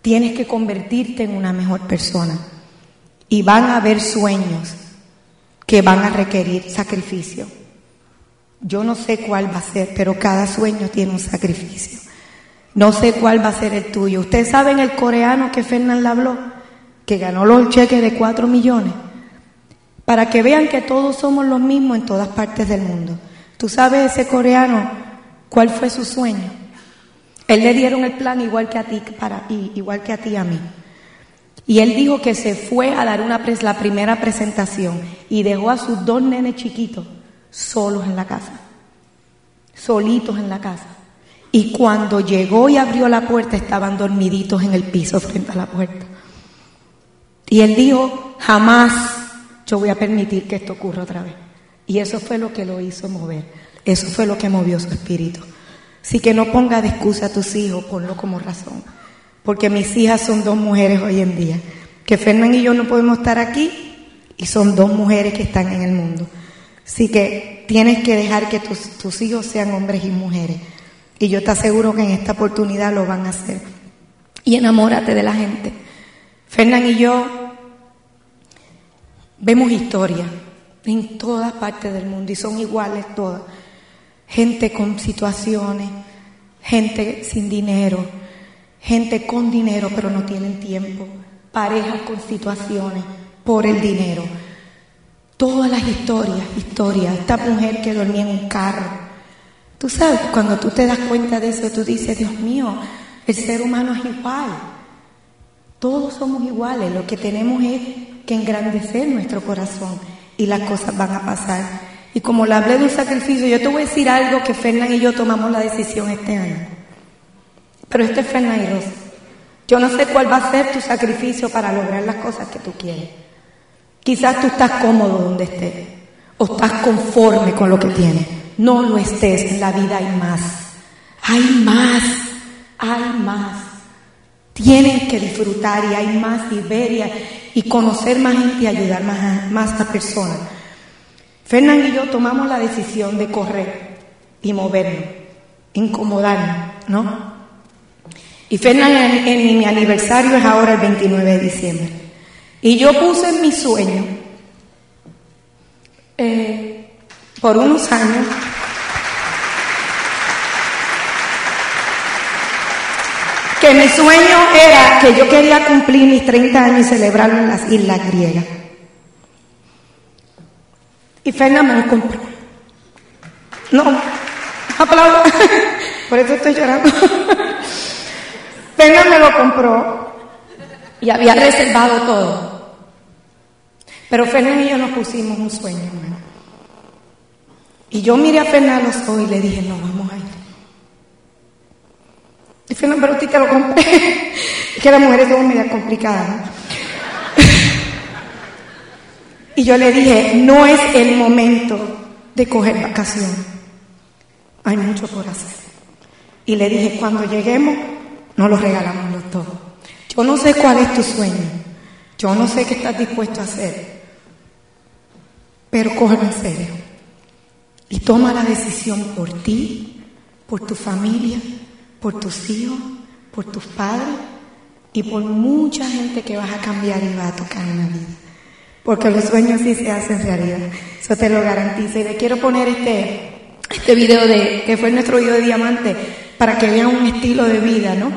Tienes que convertirte en una mejor persona. Y van a haber sueños que van a requerir sacrificio. Yo no sé cuál va a ser, pero cada sueño tiene un sacrificio. No sé cuál va a ser el tuyo. ¿Ustedes saben el coreano que Fernán le habló? Que ganó los cheques de cuatro millones. Para que vean que todos somos los mismos en todas partes del mundo. ¿Tú sabes ese coreano cuál fue su sueño? Él le dieron el plan igual que a ti, para, igual que a ti a mí. Y él dijo que se fue a dar una la primera presentación y dejó a sus dos nenes chiquitos solos en la casa, solitos en la casa. Y cuando llegó y abrió la puerta estaban dormiditos en el piso frente a la puerta. Y él dijo, jamás yo voy a permitir que esto ocurra otra vez. Y eso fue lo que lo hizo mover. Eso fue lo que movió su espíritu. Así que no ponga de excusa a tus hijos, ponlo como razón. Porque mis hijas son dos mujeres hoy en día. Que Fernán y yo no podemos estar aquí y son dos mujeres que están en el mundo. Así que tienes que dejar que tus, hijos sean hombres y mujeres. Y yo te aseguro que en esta oportunidad lo van a hacer. Y enamórate de la gente. Fernán y yo vemos historia en todas partes del mundo y son iguales todas. Gente con situaciones, gente sin dinero, gente con dinero pero no tienen tiempo, parejas con situaciones por el dinero. Todas las historias, historias. Esta mujer que dormía en un carro. Tú sabes, cuando tú te das cuenta de eso, tú dices, Dios mío, el ser humano es igual. Todos somos iguales. Lo que tenemos es que engrandecer nuestro corazón y las cosas van a pasar. Y como le hablé de un sacrificio, yo te voy a decir algo que Fernán y yo tomamos la decisión este año. Pero este es Fernán y. Yo no sé cuál va a ser tu sacrificio para lograr las cosas que tú quieres. Quizás tú estás cómodo donde estés o estás conforme con lo que tienes. No lo estés, en la vida hay más. Hay más, hay más. Tienes que disfrutar y hay más ver y, conocer más gente y ayudar más a, más a personas. Fernán y yo tomamos la decisión de correr y movernos, incomodarnos, ¿no? Y Fernán en mi aniversario es ahora el 29 de diciembre. Y yo puse en mi sueño, eh, por unos años, que mi sueño era que yo quería cumplir mis 30 años y celebrarlo en las islas griegas. Y Fernanda me lo compró. No, aplaudo. (laughs) Por eso estoy llorando. (laughs) Fernanda me lo compró y había reservado todo. Pero Fernando y yo nos pusimos un sueño, Y yo miré a Fernando hoy y le dije, no, vamos a ir. Y Fernando, pero usted te lo compré. es (laughs) que las mujeres son media complicadas. (laughs) y yo le dije, no es el momento de coger vacación. Hay mucho por hacer. Y le dije, cuando lleguemos, no lo regalamos los dos. Yo no sé cuál es tu sueño. Yo no sé qué estás dispuesto a hacer. Pero cógelo en serio. Y toma la decisión por ti, por tu familia, por tus hijos, por tus padres y por mucha gente que vas a cambiar y va a tocar en la vida. Porque los sueños sí se hacen realidad. Eso te lo garantizo. Y le quiero poner este, este video de, que fue nuestro video de diamante, para que vean un estilo de vida, ¿no?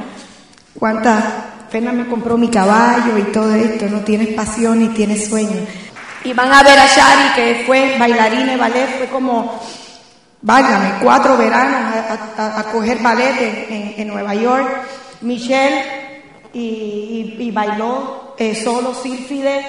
Cuántas Fena me compró mi caballo y todo esto, no tienes pasión y tienes sueño. Y van a ver a Shari, que fue bailarina de ballet, fue como, válgame, cuatro veranos a, coger ballet en, Nueva York. Michelle y, bailó eh, solo sílfide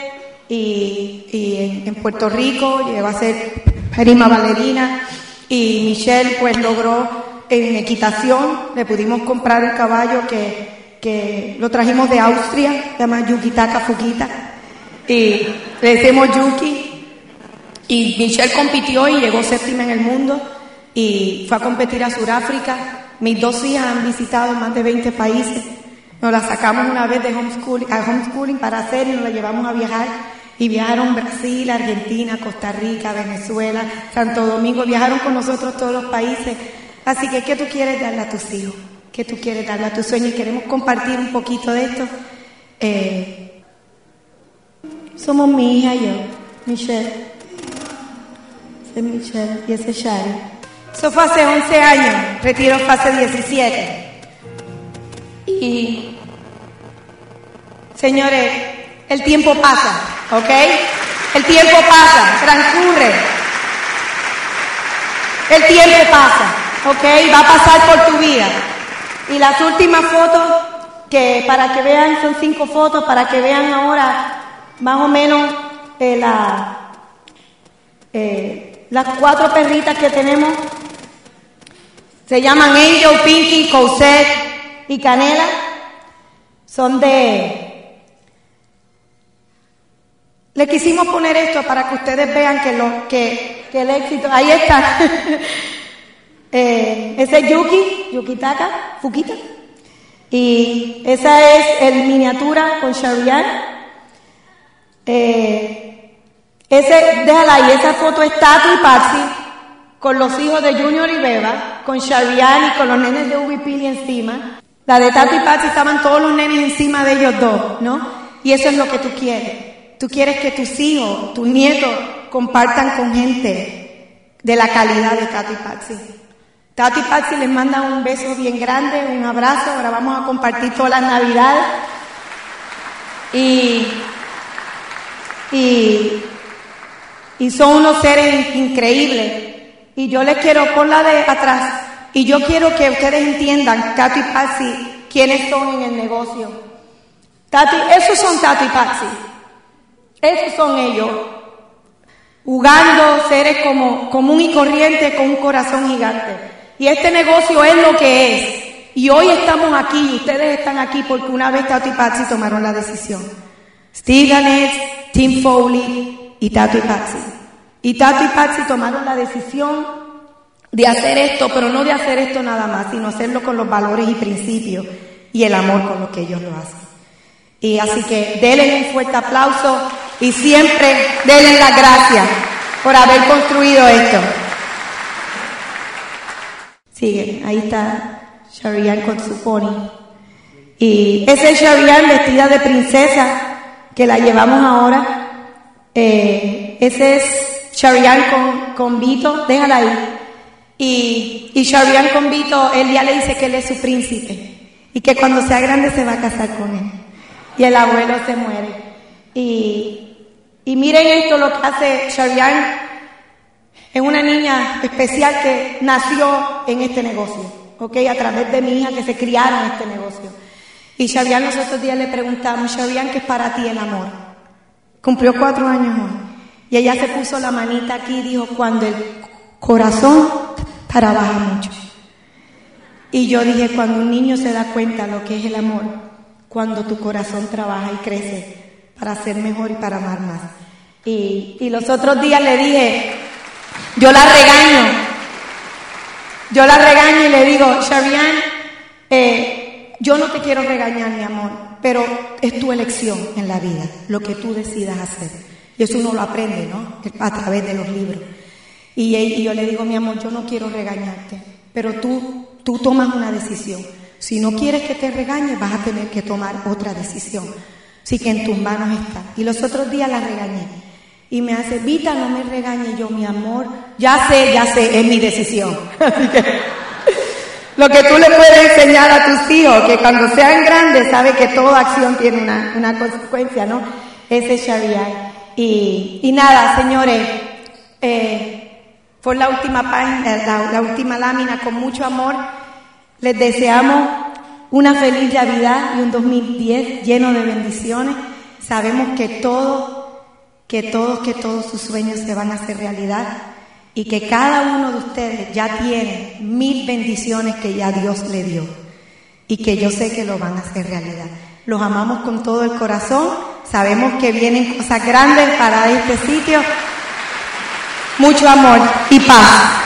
y, y en, Puerto Rico llegó a ser prima bailarina y Michelle pues logró en equitación, le pudimos comprar un caballo que que lo trajimos de Austria, se llama Yukitaka Fukita, y le decimos Yuki. Y Michelle compitió y llegó séptima en el mundo y fue a competir a Sudáfrica. Mis dos hijas han visitado más de 20 países Nos la sacamos una vez de homeschooling, a homeschooling para hacer y nos la llevamos a viajar. Y viajaron Brasil, Argentina, Costa Rica, Venezuela, Santo Domingo. Viajaron con nosotros todos los países. Así que, ¿qué tú quieres darle a tus hijos? ¿Qué tú quieres darle a tus sueños? Y queremos compartir un poquito de esto. Eh, somos mi hija y yo, Michelle. Ese es Michelle y ese es Shari. Eso fue hace 11 años, retiro fase 17. Y, señores, el tiempo pasa, ¿ok? El tiempo pasa, transcurre. El tiempo pasa, ¿ok? Va a pasar por tu vida. Y las últimas fotos, que para que vean, son cinco fotos, para que vean ahora más o menos eh, eh, las cuatro perritas que tenemos. Se llaman Angel, Pinky, Cosette y Canela. Son de... Le quisimos poner esto para que ustedes vean que, lo, que, el éxito... Ahí está. (laughs) Eh, ese es Yuki, Yukitaka, Fukita. Y esa es el miniatura con Sharian. Eh, ese, déjala ahí, esa foto es Tati y Patsy con los hijos de Junior y Beba, con Sharian y con los nenes de Ubi Pili encima. La de Tati y Patsy estaban todos los nenes encima de ellos dos, ¿no? Y eso es lo que tú quieres. Tú quieres que tus hijos, tus nietos, compartan con gente de la calidad de Tati y Patsy. Tati y Patsy les manda un beso bien grande, un abrazo. Ahora vamos a compartir toda la Navidad. Y, y, y son unos seres increíbles. Y yo les quiero por la de atrás. Y yo quiero que ustedes entiendan, Tati y Patsy, quiénes son en el negocio. Tati, esos son Tati Patsy. Esos son ellos. Jugando seres como común y corriente con un corazón gigante. Y este negocio es lo que es. Y hoy estamos aquí, y ustedes están aquí porque una vez Tato y Patsy tomaron la decisión. Steve Ganett, Tim Foley y Tato y Patsy. Y Tato y Patsy tomaron la decisión de hacer esto, pero no de hacer esto nada más, sino hacerlo con los valores y principios y el amor con los que ellos lo hacen. Y así que denle un fuerte aplauso y siempre denle las gracias por haber construido esto. Sigue, ahí está Sharian con su pony. Y esa es Sharian vestida de princesa que la llevamos ahora. Eh, ese es Sharian con, con Vito, déjala ahí. Y, y Sharian con Vito, él ya le dice que él es su príncipe y que cuando sea grande se va a casar con él. Y el abuelo se muere. Y, y miren esto lo que hace Sharian es una niña especial que nació en este negocio, ¿ok? A través de mi hija que se criaron en este negocio. Y Xavián, los otros días le preguntamos, Xavián, ¿qué es para ti el amor? Cumplió cuatro años hoy. Y ella se puso la manita aquí y dijo, cuando el corazón trabaja mucho. Y yo dije, cuando un niño se da cuenta lo que es el amor, cuando tu corazón trabaja y crece para ser mejor y para amar más. Y, y los otros días le dije, yo la regaño. Yo la regaño y le digo, Shavian, eh, yo no te quiero regañar, mi amor, pero es tu elección en la vida, lo que tú decidas hacer. Y eso uno lo aprende, ¿no? A través de los libros. Y, yo le digo, mi amor, yo no quiero regañarte, pero tú, tú tomas una decisión. Si no quieres que te regañe, vas a tener que tomar otra decisión. Así que en tus manos está. Y los otros días la regañé. Y me hace, Vita, no me regañe yo, mi amor. Ya sé, ya sé, es mi decisión. (laughs) lo que tú le puedes enseñar a tus hijos, que cuando sean grandes, sabe que toda acción tiene una, una consecuencia, ¿no? Ese es Sharia. Y, y nada, señores, eh, fue la última página, la, la última lámina con mucho amor. Les deseamos una feliz Navidad y un 2010 lleno de bendiciones. Sabemos que todo que todos, que todos sus sueños se van a hacer realidad y que cada uno de ustedes ya tiene mil bendiciones que ya Dios le dio y que yo sé que lo van a hacer realidad. Los amamos con todo el corazón, sabemos que vienen cosas grandes para este sitio. Mucho amor y paz.